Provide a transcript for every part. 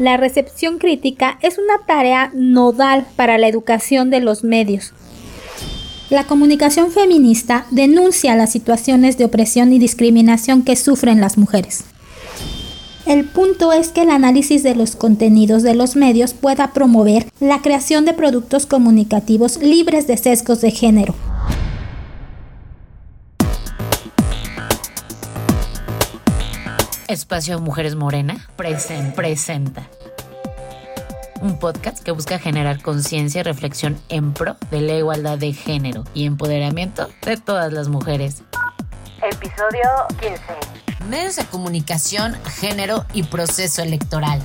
La recepción crítica es una tarea nodal para la educación de los medios. La comunicación feminista denuncia las situaciones de opresión y discriminación que sufren las mujeres. El punto es que el análisis de los contenidos de los medios pueda promover la creación de productos comunicativos libres de sesgos de género. Espacio Mujeres Morena presenta un podcast que busca generar conciencia y reflexión en pro de la igualdad de género y empoderamiento de todas las mujeres. Episodio 15. Medios de comunicación, género y proceso electoral.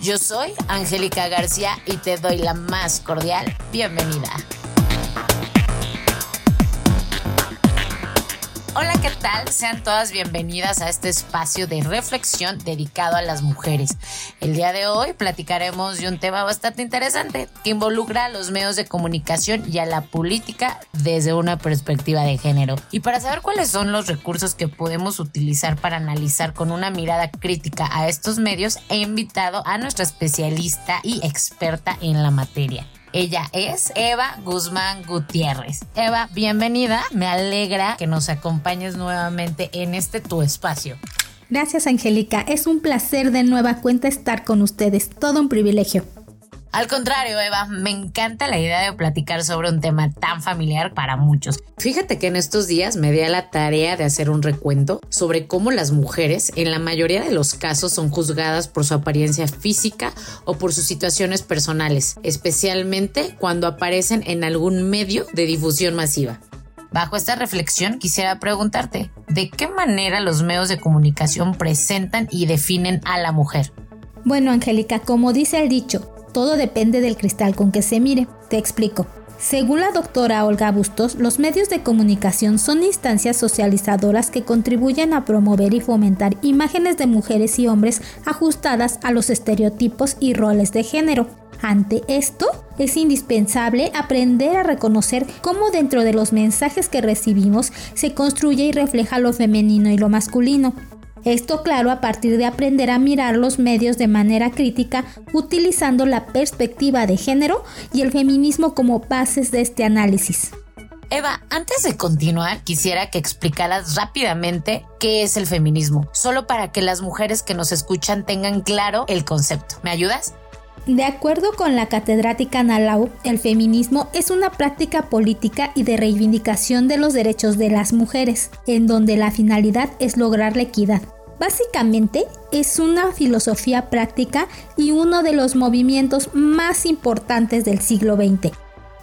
Yo soy Angélica García y te doy la más cordial bienvenida. Hola, ¿qué tal? Sean todas bienvenidas a este espacio de reflexión dedicado a las mujeres. El día de hoy platicaremos de un tema bastante interesante que involucra a los medios de comunicación y a la política desde una perspectiva de género. Y para saber cuáles son los recursos que podemos utilizar para analizar con una mirada crítica a estos medios, he invitado a nuestra especialista y experta en la materia. Ella es Eva Guzmán Gutiérrez. Eva, bienvenida. Me alegra que nos acompañes nuevamente en este tu espacio. Gracias, Angélica. Es un placer de nueva cuenta estar con ustedes. Todo un privilegio. Al contrario, Eva, me encanta la idea de platicar sobre un tema tan familiar para muchos. Fíjate que en estos días me di a la tarea de hacer un recuento sobre cómo las mujeres en la mayoría de los casos son juzgadas por su apariencia física o por sus situaciones personales, especialmente cuando aparecen en algún medio de difusión masiva. Bajo esta reflexión quisiera preguntarte, ¿de qué manera los medios de comunicación presentan y definen a la mujer? Bueno, Angélica, como dice el dicho, todo depende del cristal con que se mire. Te explico. Según la doctora Olga Bustos, los medios de comunicación son instancias socializadoras que contribuyen a promover y fomentar imágenes de mujeres y hombres ajustadas a los estereotipos y roles de género. Ante esto, es indispensable aprender a reconocer cómo dentro de los mensajes que recibimos se construye y refleja lo femenino y lo masculino, esto claro a partir de aprender a mirar los medios de manera crítica utilizando la perspectiva de género y el feminismo como bases de este análisis. Eva, antes de continuar, quisiera que explicaras rápidamente qué es el feminismo, solo para que las mujeres que nos escuchan tengan claro el concepto. ¿Me ayudas? De acuerdo con la catedrática Nalau, el feminismo es una práctica política y de reivindicación de los derechos de las mujeres, en donde la finalidad es lograr la equidad, Básicamente es una filosofía práctica y uno de los movimientos más importantes del siglo XX.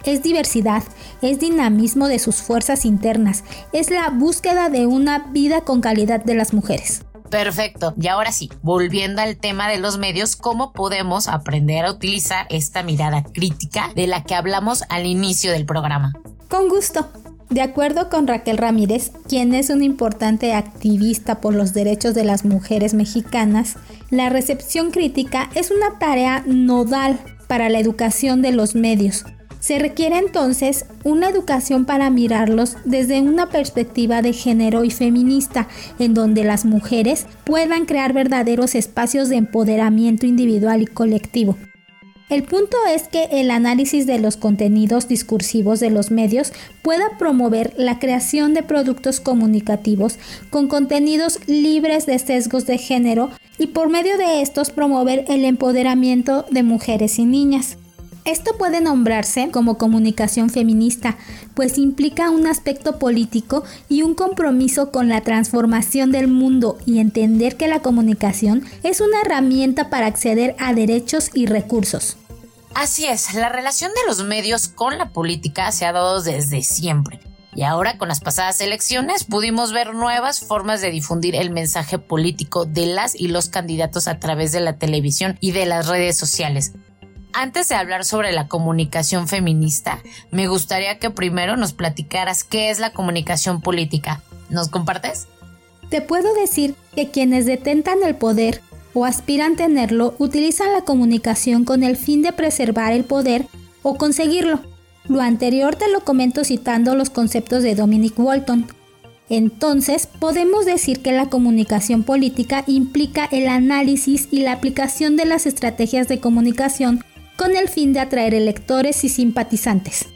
Es diversidad, es dinamismo de sus fuerzas internas, es la búsqueda de una vida con calidad de las mujeres. Perfecto. Y ahora sí, volviendo al tema de los medios, ¿cómo podemos aprender a utilizar esta mirada crítica de la que hablamos al inicio del programa? Con gusto. De acuerdo con Raquel Ramírez, quien es una importante activista por los derechos de las mujeres mexicanas, la recepción crítica es una tarea nodal para la educación de los medios. Se requiere entonces una educación para mirarlos desde una perspectiva de género y feminista, en donde las mujeres puedan crear verdaderos espacios de empoderamiento individual y colectivo. El punto es que el análisis de los contenidos discursivos de los medios pueda promover la creación de productos comunicativos con contenidos libres de sesgos de género y por medio de estos promover el empoderamiento de mujeres y niñas. Esto puede nombrarse como comunicación feminista, pues implica un aspecto político y un compromiso con la transformación del mundo y entender que la comunicación es una herramienta para acceder a derechos y recursos. Así es, la relación de los medios con la política se ha dado desde siempre. Y ahora con las pasadas elecciones pudimos ver nuevas formas de difundir el mensaje político de las y los candidatos a través de la televisión y de las redes sociales. Antes de hablar sobre la comunicación feminista, me gustaría que primero nos platicaras qué es la comunicación política. ¿Nos compartes? Te puedo decir que quienes detentan el poder o aspiran tenerlo utilizan la comunicación con el fin de preservar el poder o conseguirlo. Lo anterior te lo comento citando los conceptos de Dominic Walton. Entonces, podemos decir que la comunicación política implica el análisis y la aplicación de las estrategias de comunicación con el fin de atraer electores y simpatizantes.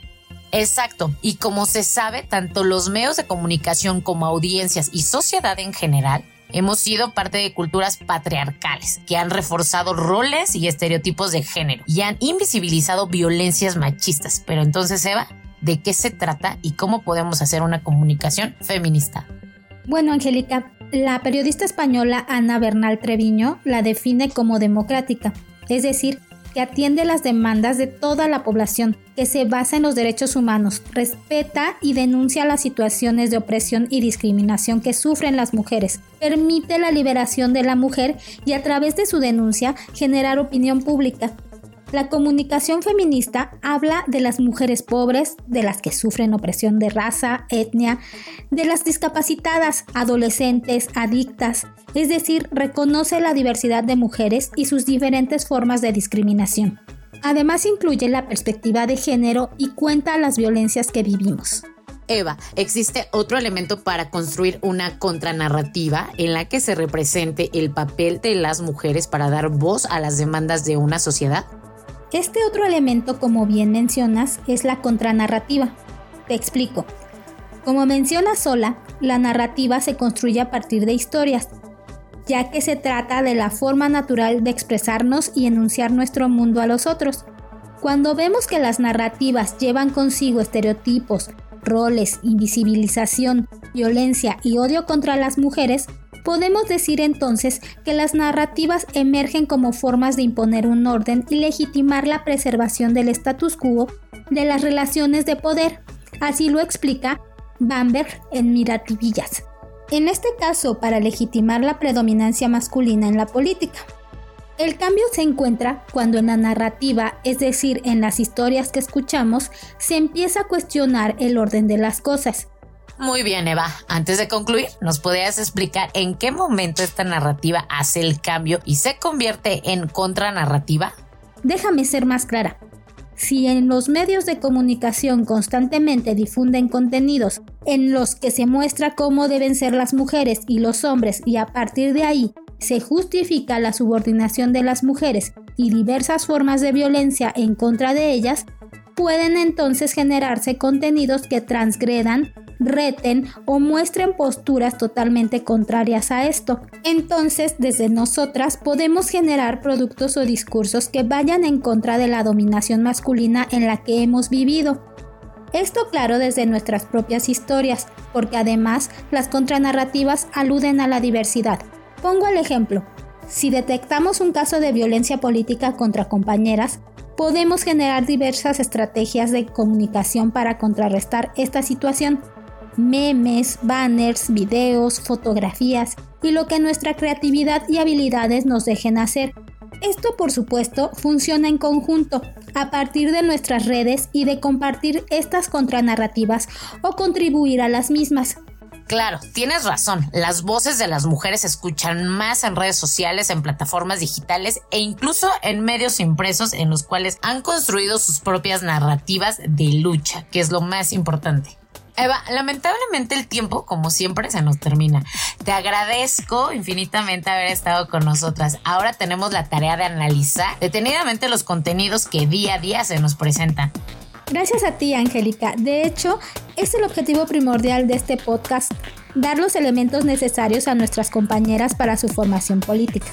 Exacto, y como se sabe, tanto los medios de comunicación como audiencias y sociedad en general hemos sido parte de culturas patriarcales que han reforzado roles y estereotipos de género y han invisibilizado violencias machistas. Pero entonces, Eva, de qué se trata y cómo podemos hacer una comunicación feminista. Bueno, Angélica, la periodista española Ana Bernal Treviño la define como democrática, es decir, que atiende las demandas de toda la población, que se basa en los derechos humanos, respeta y denuncia las situaciones de opresión y discriminación que sufren las mujeres, permite la liberación de la mujer y a través de su denuncia generar opinión pública, la comunicación feminista habla de las mujeres pobres, de las que sufren opresión de raza, etnia, de las discapacitadas, adolescentes, adictas, es decir, reconoce la diversidad de mujeres y sus diferentes formas de discriminación. Además incluye la perspectiva de género y cuenta las violencias que vivimos. Eva, ¿existe otro elemento para construir una contranarrativa en la que se represente el papel de las mujeres para dar voz a las demandas de una sociedad? Este otro elemento, como bien mencionas, es la contranarrativa. Te explico. Como menciona Sola, la narrativa se construye a partir de historias, ya que se trata de la forma natural de expresarnos y enunciar nuestro mundo a los otros. Cuando vemos que las narrativas llevan consigo estereotipos, roles, invisibilización, violencia y odio contra las mujeres, Podemos decir entonces que las narrativas emergen como formas de imponer un orden y legitimar la preservación del status quo de las relaciones de poder. Así lo explica Bamberg en Mirativillas. En este caso, para legitimar la predominancia masculina en la política. El cambio se encuentra cuando en la narrativa, es decir, en las historias que escuchamos, se empieza a cuestionar el orden de las cosas muy bien, Eva. Antes de concluir, ¿nos podrías explicar en qué momento esta narrativa hace el cambio y se convierte en contranarrativa? Déjame ser más clara. Si en los medios de comunicación constantemente difunden contenidos en los que se muestra cómo deben ser las mujeres y los hombres y a partir de ahí se justifica la subordinación de las mujeres y diversas formas de violencia en contra de ellas, pueden entonces generarse contenidos que transgredan reten o muestren posturas totalmente contrarias a esto. Entonces, desde nosotras podemos generar productos o discursos que vayan en contra de la dominación masculina en la que hemos vivido. Esto claro desde nuestras propias historias, porque además las contranarrativas aluden a la diversidad. Pongo el ejemplo. Si detectamos un caso de violencia política contra compañeras, podemos generar diversas estrategias de comunicación para contrarrestar esta situación memes, banners, videos, fotografías y lo que nuestra creatividad y habilidades nos dejen hacer. Esto por supuesto funciona en conjunto, a partir de nuestras redes y de compartir estas contranarrativas o contribuir a las mismas. Claro, tienes razón. Las voces de las mujeres se escuchan más en redes sociales, en plataformas digitales e incluso en medios impresos en los cuales han construido sus propias narrativas de lucha, que es lo más importante. Eva, lamentablemente el tiempo, como siempre, se nos termina. Te agradezco infinitamente haber estado con nosotras. Ahora tenemos la tarea de analizar detenidamente los contenidos que día a día se nos presentan. Gracias a ti, Angélica. De hecho, es el objetivo primordial de este podcast, dar los elementos necesarios a nuestras compañeras para su formación política.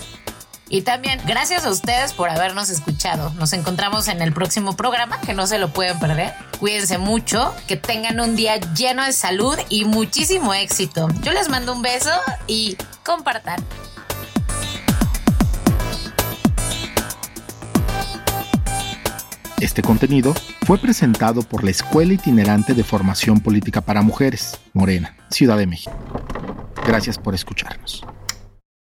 Y también gracias a ustedes por habernos escuchado. Nos encontramos en el próximo programa, que no se lo pueden perder. Cuídense mucho, que tengan un día lleno de salud y muchísimo éxito. Yo les mando un beso y compartan. Este contenido fue presentado por la Escuela Itinerante de Formación Política para Mujeres, Morena, Ciudad de México. Gracias por escucharnos.